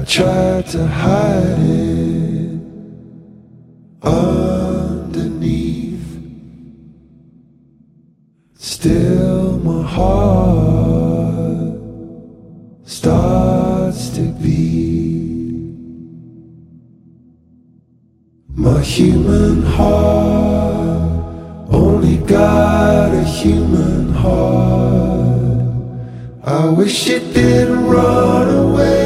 I tried to hide it underneath. Still, my heart starts to beat. My human heart only got a human heart. I wish it didn't run away.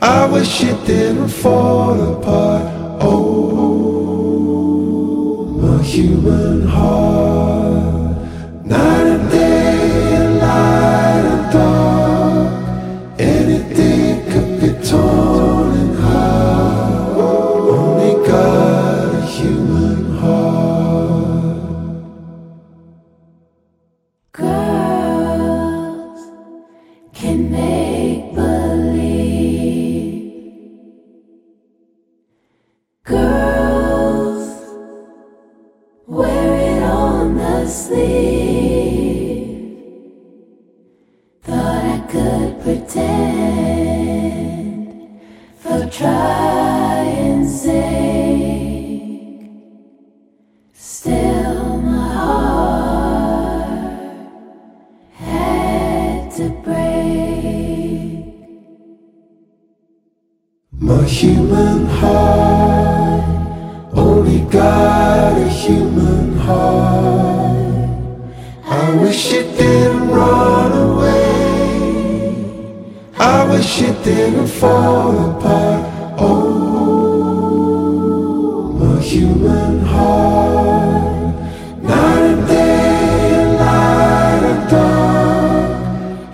I wish it didn't fall apart. Oh, my human heart. Night and day, light and dark. Anything could be torn for trying sake. Still, my heart had to break. My human heart only got a human heart. I wish it didn't I wish it didn't fall apart. Oh, my human heart. Night and day, light and dark.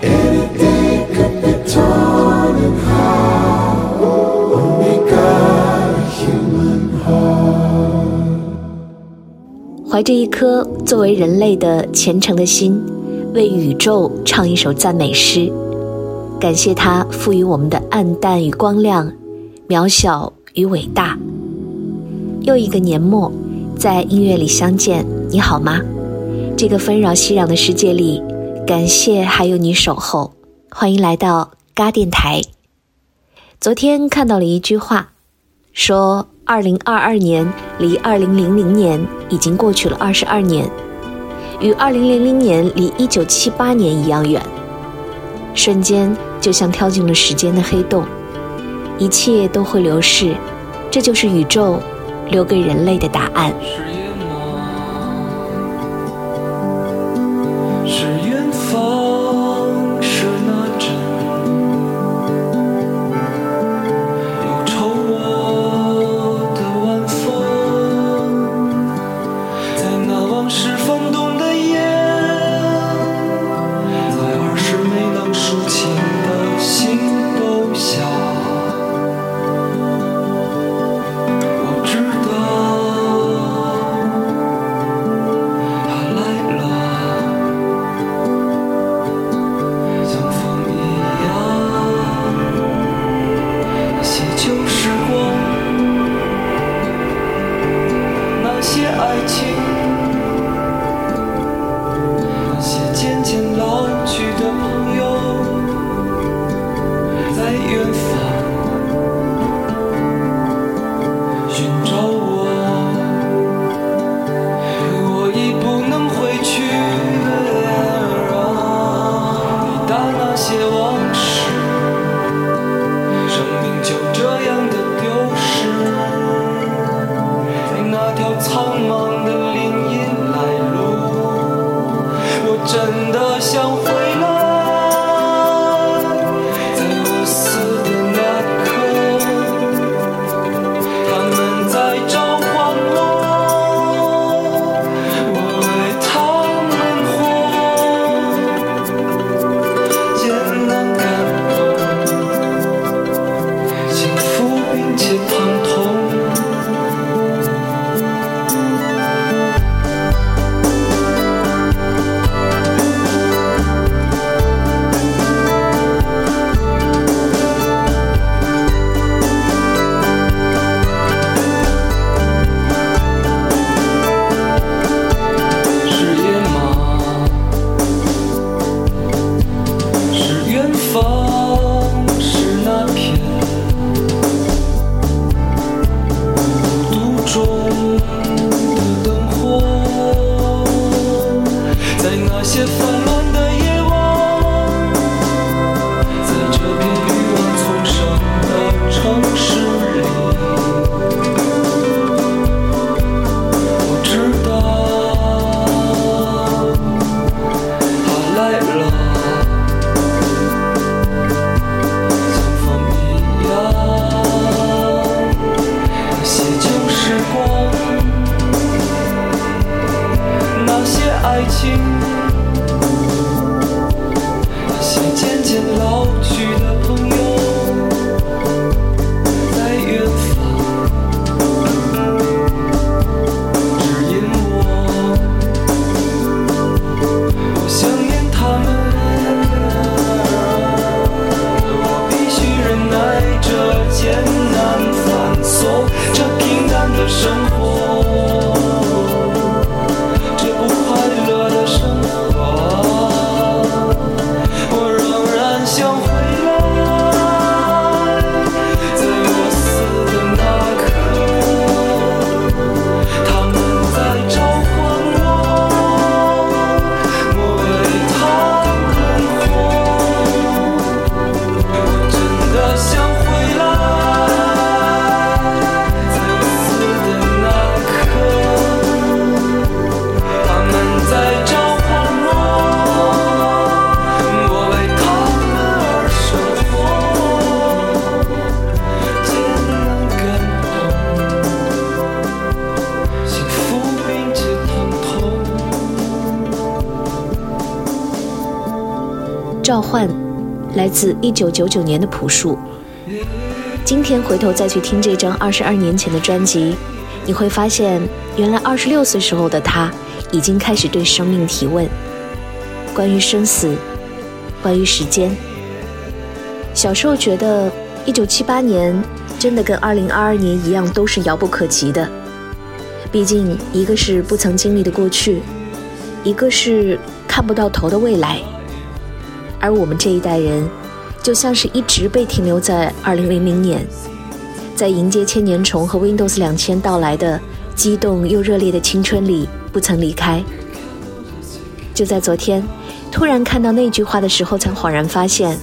Anything could be torn in half. Only got a human heart. 怀着一颗作为人类的虔诚的心，为宇宙唱一首赞美诗，感谢它赋予我们的暗淡与光亮，渺小与伟大。又一个年末，在音乐里相见，你好吗？这个纷扰熙攘的世界里，感谢还有你守候。欢迎来到嘎电台。昨天看到了一句话，说二零二二年离二零零零年已经过去了二十二年，与二零零零年离一九七八年一样远。瞬间就像跳进了时间的黑洞，一切都会流逝，这就是宇宙留给人类的答案。的生活，自一九九九年的朴树。今天回头再去听这张二十二年前的专辑，你会发现，原来二十六岁时候的他，已经开始对生命提问，关于生死，关于时间。小时候觉得一九七八年真的跟二零二二年一样，都是遥不可及的。毕竟，一个是不曾经历的过去，一个是看不到头的未来。而我们这一代人，就像是一直被停留在2000年，在迎接千年虫和 Windows 2000到来的激动又热烈的青春里不曾离开。就在昨天，突然看到那句话的时候，才恍然发现，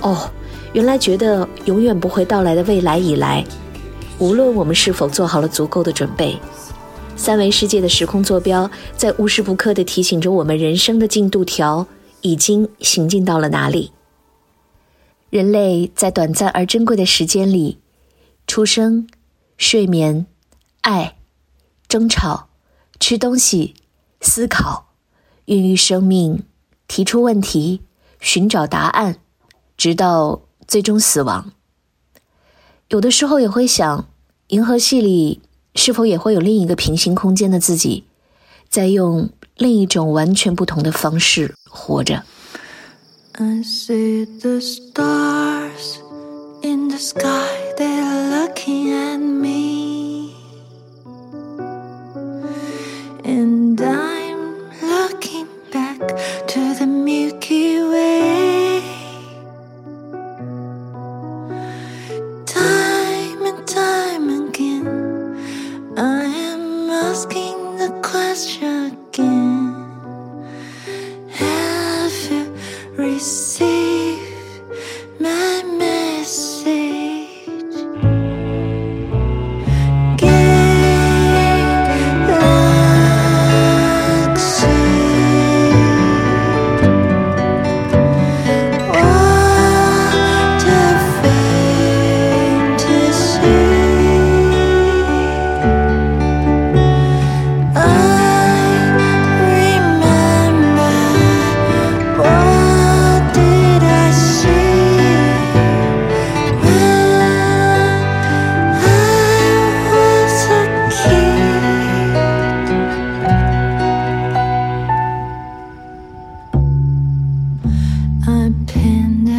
哦，原来觉得永远不会到来的未来已来，无论我们是否做好了足够的准备。三维世界的时空坐标，在无时不刻地提醒着我们人生的进度条。已经行进到了哪里？人类在短暂而珍贵的时间里，出生、睡眠、爱、争吵、吃东西、思考、孕育生命、提出问题、寻找答案，直到最终死亡。有的时候也会想，银河系里是否也会有另一个平行空间的自己，在用另一种完全不同的方式活着。I see the stars in the sky, they're looking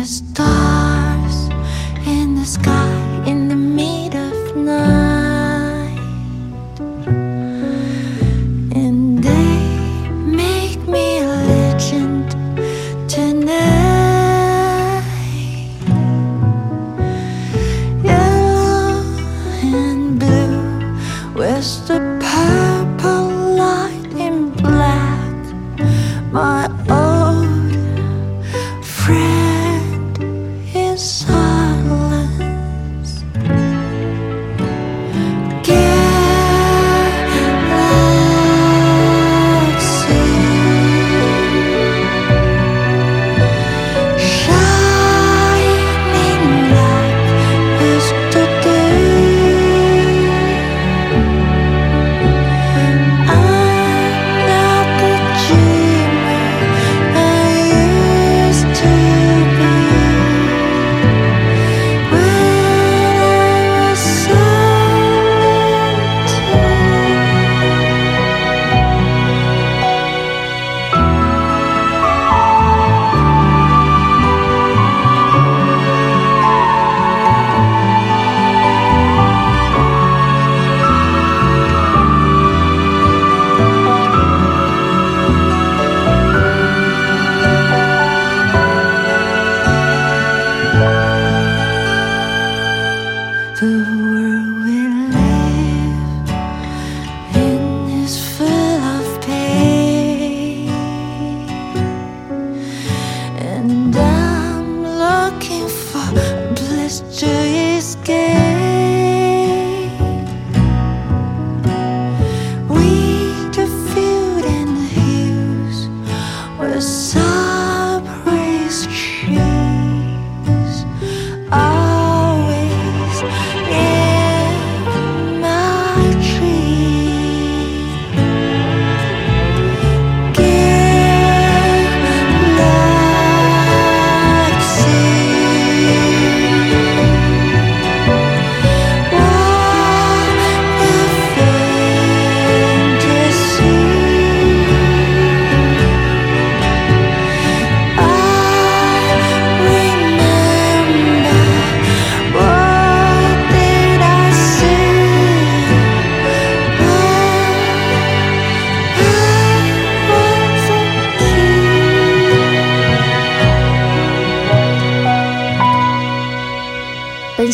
stars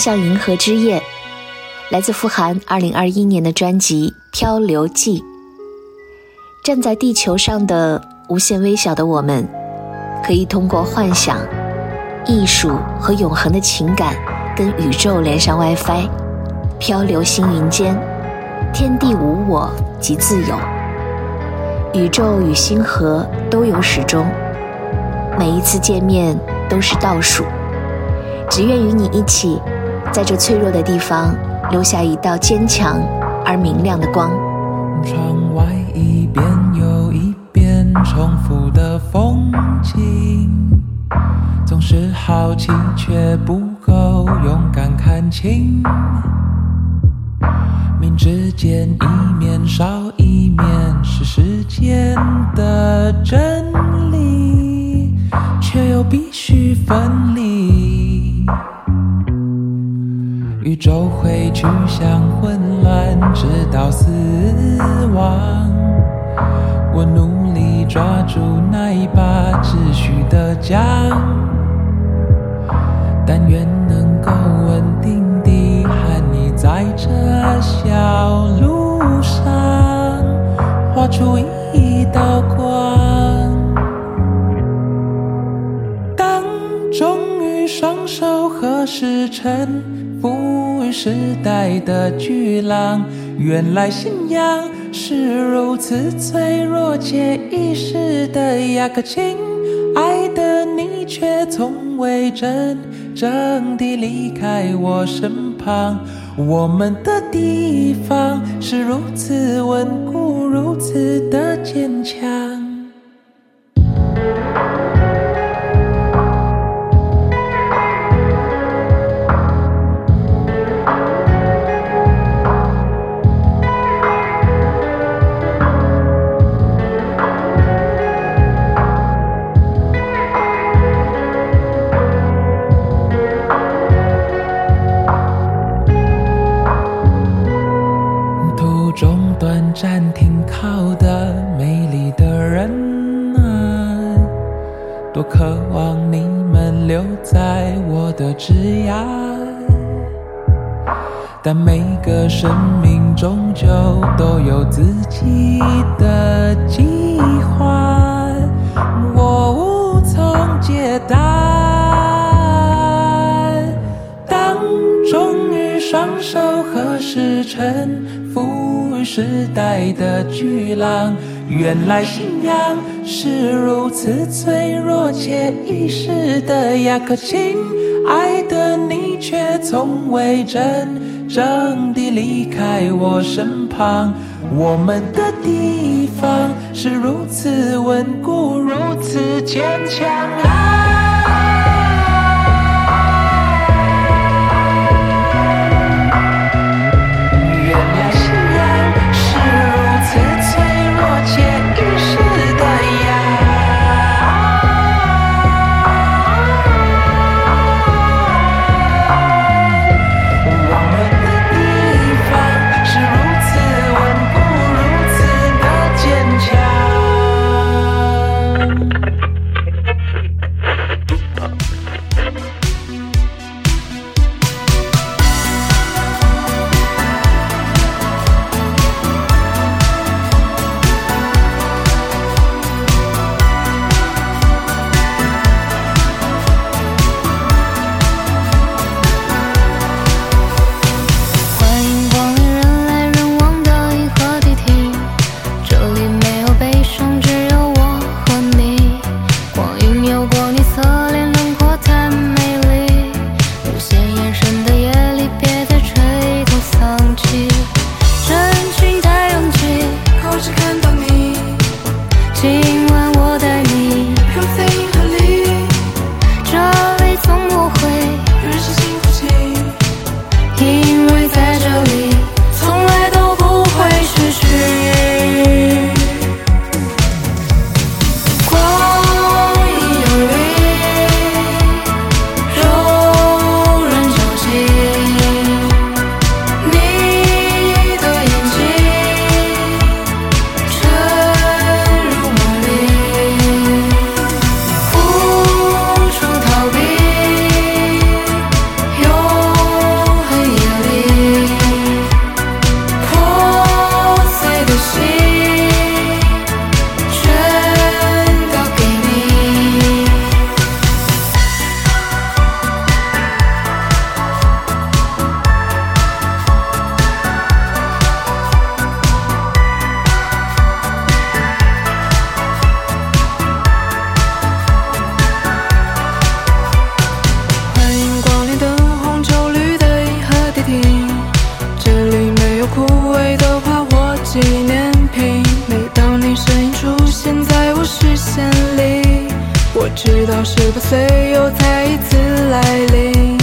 向银河之夜》，来自傅函二零二一年的专辑《漂流记》。站在地球上的无限微小的我们，可以通过幻想、艺术和永恒的情感，跟宇宙连上 WiFi，漂流星云间，天地无我即自由。宇宙与星河都有始终，每一次见面都是倒数。只愿与你一起，在这脆弱的地方留下一道坚强而明亮的光。窗外一遍又一遍重复的风景，总是好奇却不够勇敢看清。明知见一面少一面是时间的真理，却又必须分宙会趋向混乱，直到死亡。我努力抓住那一把秩序的桨，但愿能够稳定地和你在这小路上画出一道光。当终于双手合十臣服时代的巨浪，原来信仰是如此脆弱且易逝的亚克亲爱的你却从未真正地离开我身旁。我们的地方是如此稳固，如此的坚强。生命终究都有自己的计划，我无从解答。当终于双手合十成赋予时代的巨浪，原来信仰是如此脆弱且易逝的亚克亲爱的你却从未真。正离开我身旁，我们的地方是如此稳固，如此坚强。啊直到十八岁又再一次来临。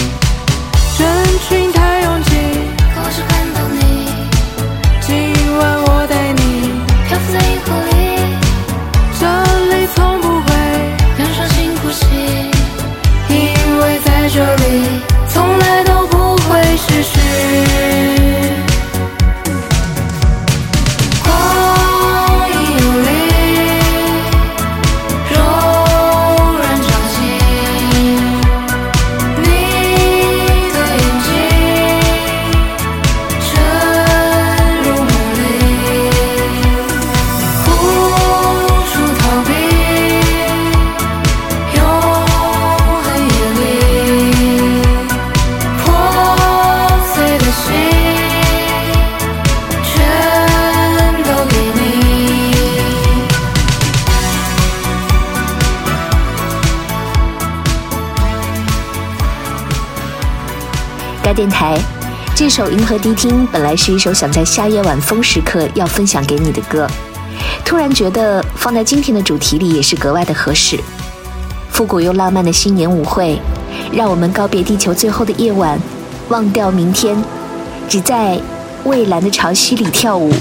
这首《银河迪厅》本来是一首想在夏夜晚风时刻要分享给你的歌，突然觉得放在今天的主题里也是格外的合适。复古又浪漫的新年舞会，让我们告别地球最后的夜晚，忘掉明天，只在蔚蓝的潮汐里跳舞。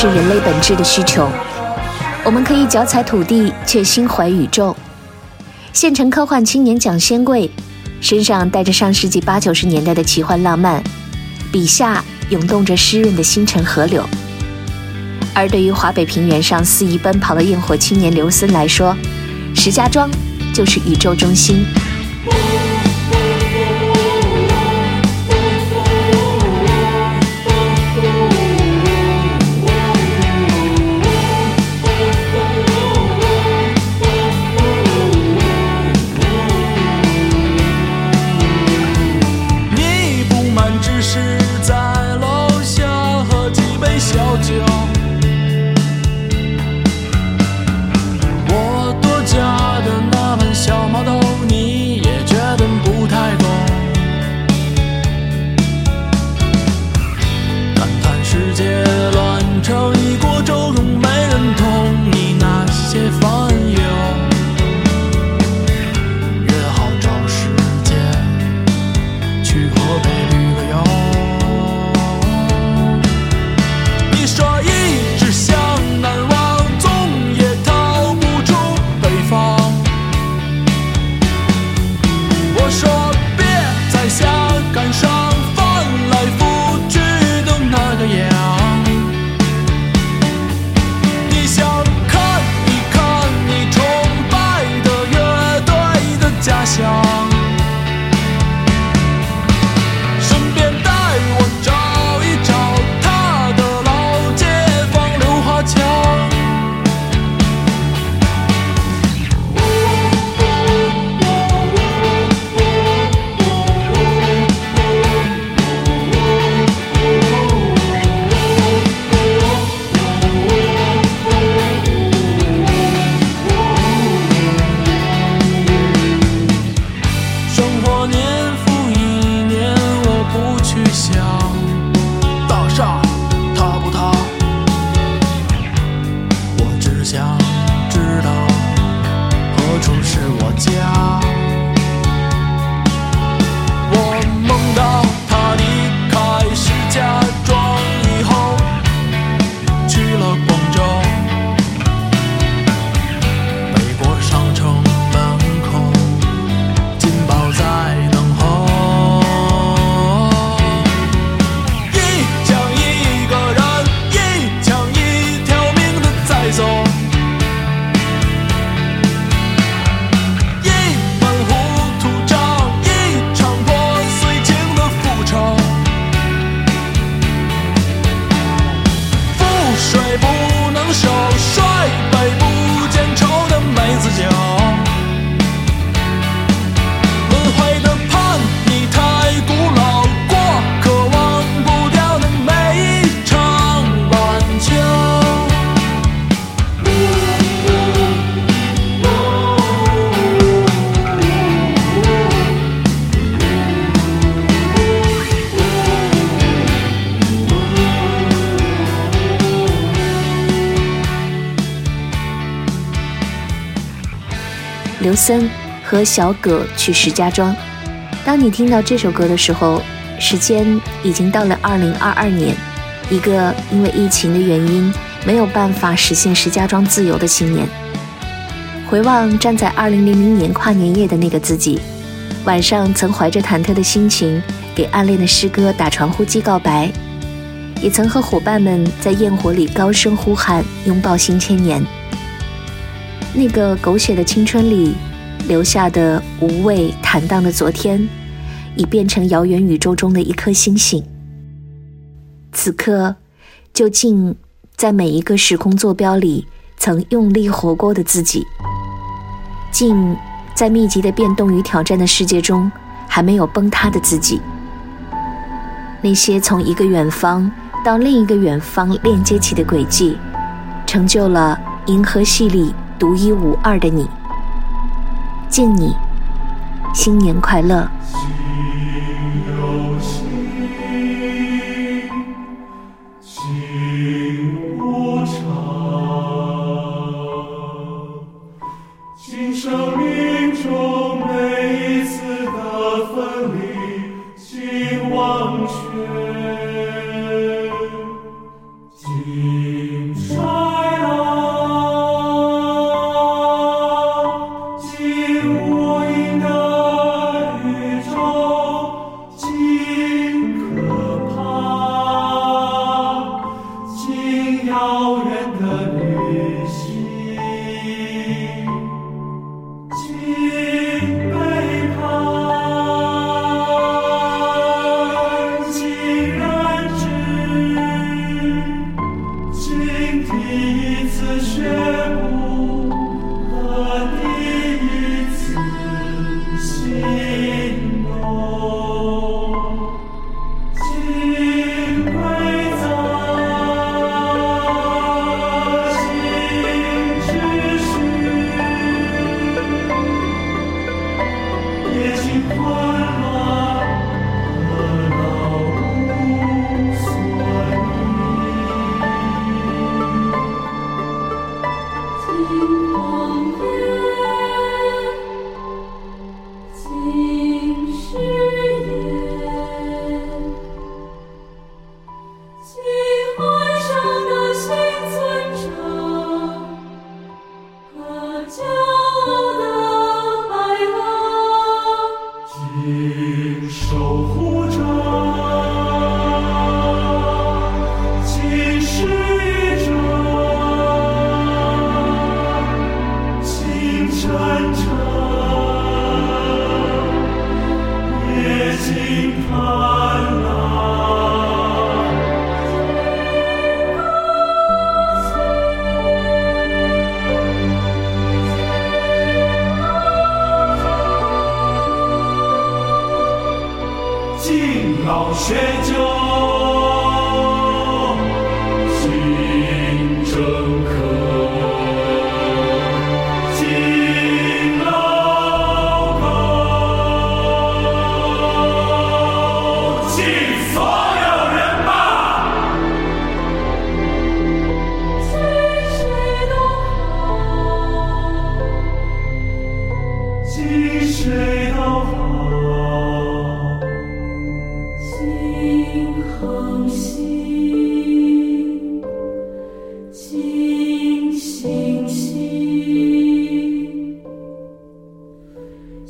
是人类本质的需求，我们可以脚踩土地，却心怀宇宙。县城科幻青年蒋先贵，身上带着上世纪八九十年代的奇幻浪漫，笔下涌动着湿润的星辰河流。而对于华北平原上肆意奔跑的焰火青年刘森来说，石家庄就是宇宙中心。刘森和小葛去石家庄。当你听到这首歌的时候，时间已经到了二零二二年，一个因为疫情的原因没有办法实现石家庄自由的新年。回望站在二零零零年跨年夜的那个自己，晚上曾怀着忐忑的心情给暗恋的师哥打传呼机告白，也曾和伙伴们在焰火里高声呼喊拥抱新千年。那个狗血的青春里留下的无畏坦荡的昨天，已变成遥远宇宙中的一颗星星。此刻，就竟在每一个时空坐标里曾用力活过的自己。竟在密集的变动与挑战的世界中，还没有崩塌的自己。那些从一个远方到另一个远方链接起的轨迹，成就了银河系里独一无二的你。敬你，新年快乐！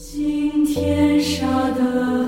今天杀的